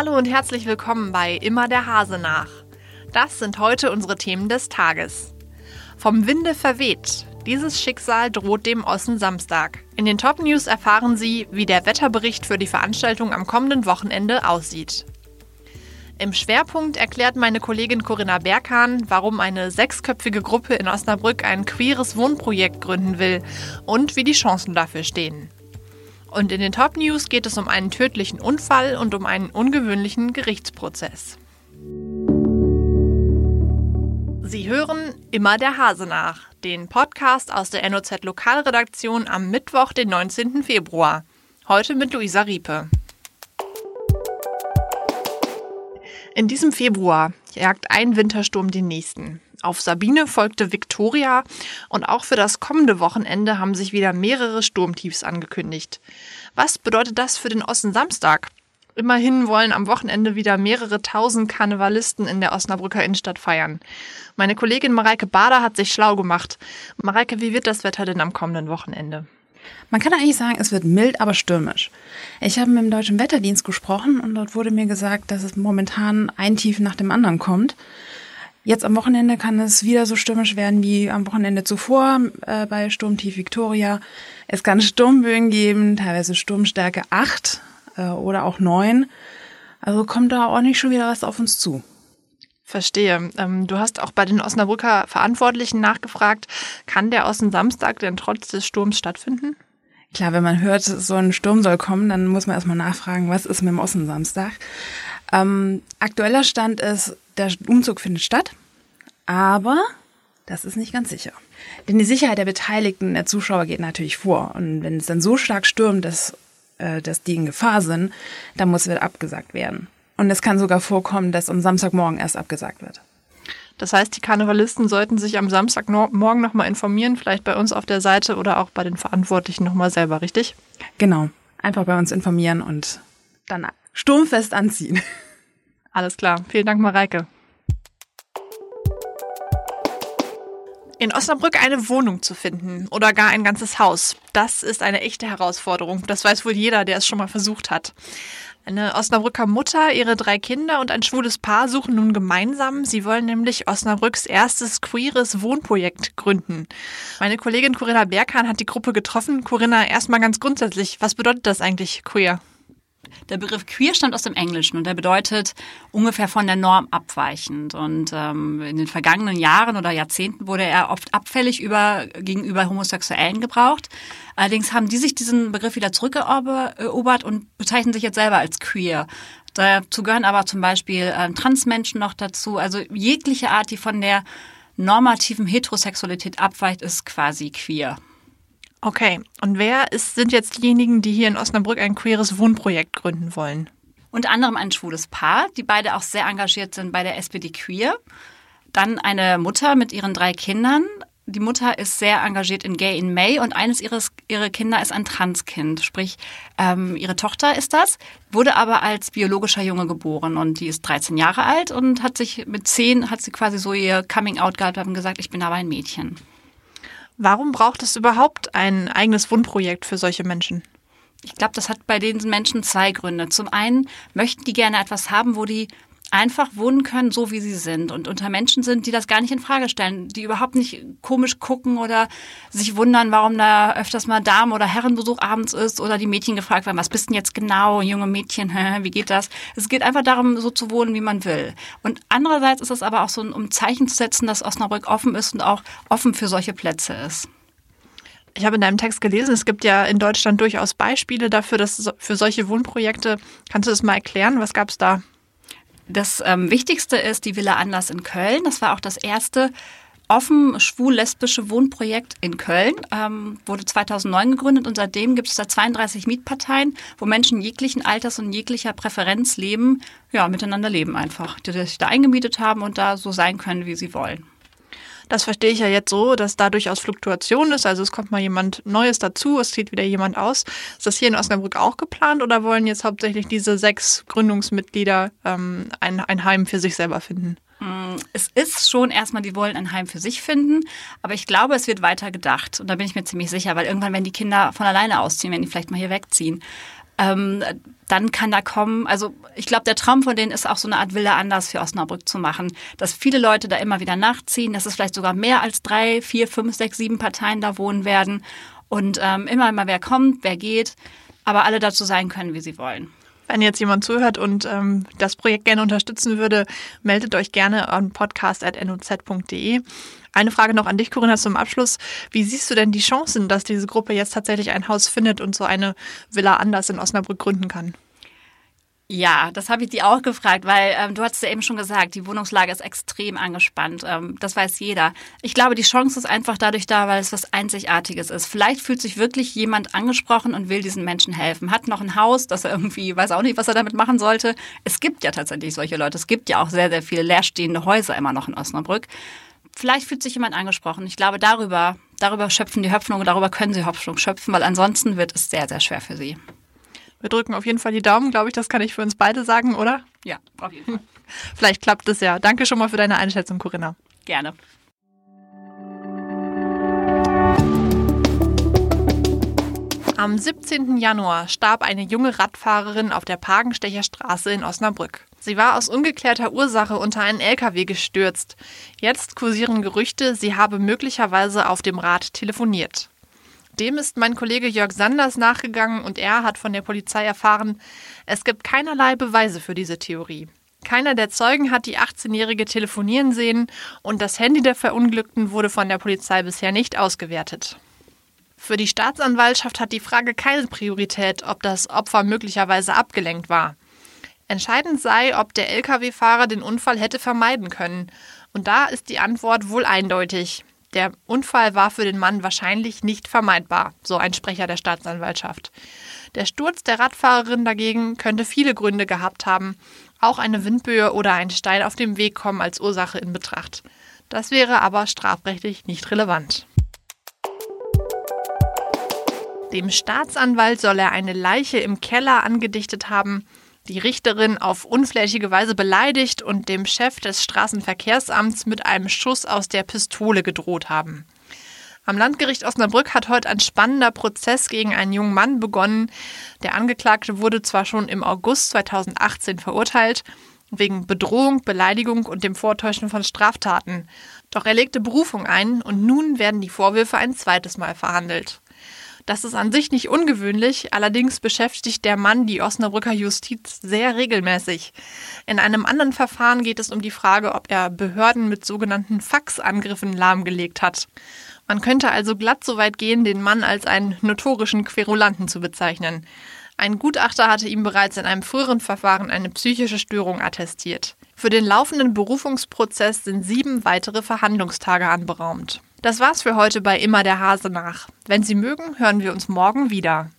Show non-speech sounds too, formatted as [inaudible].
Hallo und herzlich willkommen bei Immer der Hase nach. Das sind heute unsere Themen des Tages. Vom Winde verweht. Dieses Schicksal droht dem Ossen Samstag. In den Top News erfahren Sie, wie der Wetterbericht für die Veranstaltung am kommenden Wochenende aussieht. Im Schwerpunkt erklärt meine Kollegin Corinna Berghahn, warum eine sechsköpfige Gruppe in Osnabrück ein queeres Wohnprojekt gründen will und wie die Chancen dafür stehen. Und in den Top News geht es um einen tödlichen Unfall und um einen ungewöhnlichen Gerichtsprozess. Sie hören immer der Hase nach, den Podcast aus der NOZ Lokalredaktion am Mittwoch, den 19. Februar. Heute mit Luisa Riepe. In diesem Februar jagt ein Wintersturm den nächsten. Auf Sabine folgte Viktoria und auch für das kommende Wochenende haben sich wieder mehrere Sturmtiefs angekündigt. Was bedeutet das für den Osten Samstag? Immerhin wollen am Wochenende wieder mehrere tausend Karnevalisten in der Osnabrücker Innenstadt feiern. Meine Kollegin Mareike Bader hat sich schlau gemacht. Mareike, wie wird das Wetter denn am kommenden Wochenende? Man kann eigentlich sagen, es wird mild, aber stürmisch. Ich habe mit dem Deutschen Wetterdienst gesprochen und dort wurde mir gesagt, dass es momentan ein Tief nach dem anderen kommt. Jetzt am Wochenende kann es wieder so stürmisch werden wie am Wochenende zuvor äh, bei Sturmtief Victoria. Es kann Sturmböen geben, teilweise Sturmstärke 8 äh, oder auch 9. Also kommt da ordentlich schon wieder was auf uns zu. Verstehe. Ähm, du hast auch bei den Osnabrücker Verantwortlichen nachgefragt, kann der Osten Samstag denn trotz des Sturms stattfinden? Klar, wenn man hört, so ein Sturm soll kommen, dann muss man erstmal nachfragen, was ist mit dem Osten Samstag. Ähm, aktueller Stand ist, der Umzug findet statt, aber das ist nicht ganz sicher. Denn die Sicherheit der Beteiligten, der Zuschauer geht natürlich vor. Und wenn es dann so stark stürmt, dass, äh, dass die in Gefahr sind, dann muss wieder abgesagt werden. Und es kann sogar vorkommen, dass am Samstagmorgen erst abgesagt wird. Das heißt, die Karnevalisten sollten sich am Samstagmorgen nochmal informieren, vielleicht bei uns auf der Seite oder auch bei den Verantwortlichen nochmal selber, richtig? Genau. Einfach bei uns informieren und dann sturmfest anziehen. [laughs] Alles klar. Vielen Dank, Mareike. In Osnabrück eine Wohnung zu finden oder gar ein ganzes Haus, das ist eine echte Herausforderung. Das weiß wohl jeder, der es schon mal versucht hat. Eine Osnabrücker Mutter, ihre drei Kinder und ein schwules Paar suchen nun gemeinsam. Sie wollen nämlich Osnabrücks erstes queeres Wohnprojekt gründen. Meine Kollegin Corinna Berghahn hat die Gruppe getroffen. Corinna, erstmal ganz grundsätzlich, was bedeutet das eigentlich queer? Der Begriff queer stammt aus dem Englischen und der bedeutet ungefähr von der Norm abweichend. Und ähm, in den vergangenen Jahren oder Jahrzehnten wurde er oft abfällig über, gegenüber Homosexuellen gebraucht. Allerdings haben die sich diesen Begriff wieder zurückerobert und bezeichnen sich jetzt selber als queer. Dazu gehören aber zum Beispiel ähm, Transmenschen noch dazu. Also jegliche Art, die von der normativen Heterosexualität abweicht, ist quasi queer. Okay, und wer ist, sind jetzt diejenigen, die hier in Osnabrück ein queeres Wohnprojekt gründen wollen? Unter anderem ein schwules Paar, die beide auch sehr engagiert sind bei der SPD Queer. Dann eine Mutter mit ihren drei Kindern. Die Mutter ist sehr engagiert in Gay in May und eines ihres ihre Kinder ist ein Transkind, sprich ähm, ihre Tochter ist das, wurde aber als biologischer Junge geboren und die ist 13 Jahre alt und hat sich mit 10 hat sie quasi so ihr Coming Out gehabt und gesagt, ich bin aber ein Mädchen. Warum braucht es überhaupt ein eigenes Wohnprojekt für solche Menschen? Ich glaube, das hat bei diesen Menschen zwei Gründe. Zum einen möchten die gerne etwas haben, wo die einfach wohnen können, so wie sie sind und unter Menschen sind, die das gar nicht in Frage stellen, die überhaupt nicht komisch gucken oder sich wundern, warum da öfters mal Damen- oder Herrenbesuch abends ist oder die Mädchen gefragt werden, was bist denn jetzt genau, junge Mädchen, [laughs] wie geht das? Es geht einfach darum, so zu wohnen, wie man will. Und andererseits ist es aber auch so, um Zeichen zu setzen, dass Osnabrück offen ist und auch offen für solche Plätze ist. Ich habe in deinem Text gelesen, es gibt ja in Deutschland durchaus Beispiele dafür, dass für solche Wohnprojekte, kannst du das mal erklären? Was gab es da? Das ähm, Wichtigste ist die Villa Anlass in Köln. Das war auch das erste offen schwul-lesbische Wohnprojekt in Köln. Ähm, wurde 2009 gegründet und seitdem gibt es da 32 Mietparteien, wo Menschen jeglichen Alters und jeglicher Präferenz leben, ja, miteinander leben einfach, die sich da eingemietet haben und da so sein können, wie sie wollen. Das verstehe ich ja jetzt so, dass da durchaus Fluktuation ist. Also es kommt mal jemand Neues dazu, es zieht wieder jemand aus. Ist das hier in Osnabrück auch geplant oder wollen jetzt hauptsächlich diese sechs Gründungsmitglieder ähm, ein, ein Heim für sich selber finden? Mm, es ist schon erstmal, die wollen ein Heim für sich finden, aber ich glaube, es wird weiter gedacht. Und da bin ich mir ziemlich sicher, weil irgendwann werden die Kinder von alleine ausziehen, wenn die vielleicht mal hier wegziehen. Ähm, dann kann da kommen, also ich glaube, der Traum von denen ist auch so eine Art Villa anders für Osnabrück zu machen, dass viele Leute da immer wieder nachziehen, dass es vielleicht sogar mehr als drei, vier, fünf, sechs, sieben Parteien da wohnen werden und ähm, immer mal wer kommt, wer geht, aber alle dazu sein können, wie sie wollen. Wenn jetzt jemand zuhört und ähm, das Projekt gerne unterstützen würde, meldet euch gerne an podcast.noz.de. Eine Frage noch an dich, Corinna, zum Abschluss. Wie siehst du denn die Chancen, dass diese Gruppe jetzt tatsächlich ein Haus findet und so eine Villa anders in Osnabrück gründen kann? Ja, das habe ich dir auch gefragt, weil ähm, du hast ja eben schon gesagt, die Wohnungslage ist extrem angespannt. Ähm, das weiß jeder. Ich glaube, die Chance ist einfach dadurch da, weil es was Einzigartiges ist. Vielleicht fühlt sich wirklich jemand angesprochen und will diesen Menschen helfen. Hat noch ein Haus, das er irgendwie, weiß auch nicht, was er damit machen sollte. Es gibt ja tatsächlich solche Leute. Es gibt ja auch sehr, sehr viele leerstehende Häuser immer noch in Osnabrück. Vielleicht fühlt sich jemand angesprochen. Ich glaube, darüber, darüber schöpfen die Hoffnung, darüber können sie Hoffnung schöpfen, weil ansonsten wird es sehr, sehr schwer für sie. Wir drücken auf jeden Fall die Daumen, glaube ich, das kann ich für uns beide sagen, oder? Ja, auf jeden Fall. [laughs] Vielleicht klappt es ja. Danke schon mal für deine Einschätzung, Corinna. Gerne. Am 17. Januar starb eine junge Radfahrerin auf der Pagenstecher Straße in Osnabrück. Sie war aus ungeklärter Ursache unter einen LKW gestürzt. Jetzt kursieren Gerüchte, sie habe möglicherweise auf dem Rad telefoniert. Dem ist mein Kollege Jörg Sanders nachgegangen und er hat von der Polizei erfahren, es gibt keinerlei Beweise für diese Theorie. Keiner der Zeugen hat die 18-Jährige telefonieren sehen und das Handy der Verunglückten wurde von der Polizei bisher nicht ausgewertet. Für die Staatsanwaltschaft hat die Frage keine Priorität, ob das Opfer möglicherweise abgelenkt war. Entscheidend sei, ob der Lkw-Fahrer den Unfall hätte vermeiden können. Und da ist die Antwort wohl eindeutig. Der Unfall war für den Mann wahrscheinlich nicht vermeidbar, so ein Sprecher der Staatsanwaltschaft. Der Sturz der Radfahrerin dagegen könnte viele Gründe gehabt haben, auch eine Windböe oder ein Stein auf dem Weg kommen als Ursache in Betracht. Das wäre aber strafrechtlich nicht relevant. Dem Staatsanwalt soll er eine Leiche im Keller angedichtet haben, die Richterin auf unflächige Weise beleidigt und dem Chef des Straßenverkehrsamts mit einem Schuss aus der Pistole gedroht haben. Am Landgericht Osnabrück hat heute ein spannender Prozess gegen einen jungen Mann begonnen. Der Angeklagte wurde zwar schon im August 2018 verurteilt, wegen Bedrohung, Beleidigung und dem Vortäuschen von Straftaten. Doch er legte Berufung ein und nun werden die Vorwürfe ein zweites Mal verhandelt. Das ist an sich nicht ungewöhnlich, allerdings beschäftigt der Mann die Osnabrücker Justiz sehr regelmäßig. In einem anderen Verfahren geht es um die Frage, ob er Behörden mit sogenannten Faxangriffen lahmgelegt hat. Man könnte also glatt so weit gehen, den Mann als einen notorischen Querulanten zu bezeichnen. Ein Gutachter hatte ihm bereits in einem früheren Verfahren eine psychische Störung attestiert. Für den laufenden Berufungsprozess sind sieben weitere Verhandlungstage anberaumt. Das war's für heute bei Immer der Hase nach. Wenn Sie mögen, hören wir uns morgen wieder.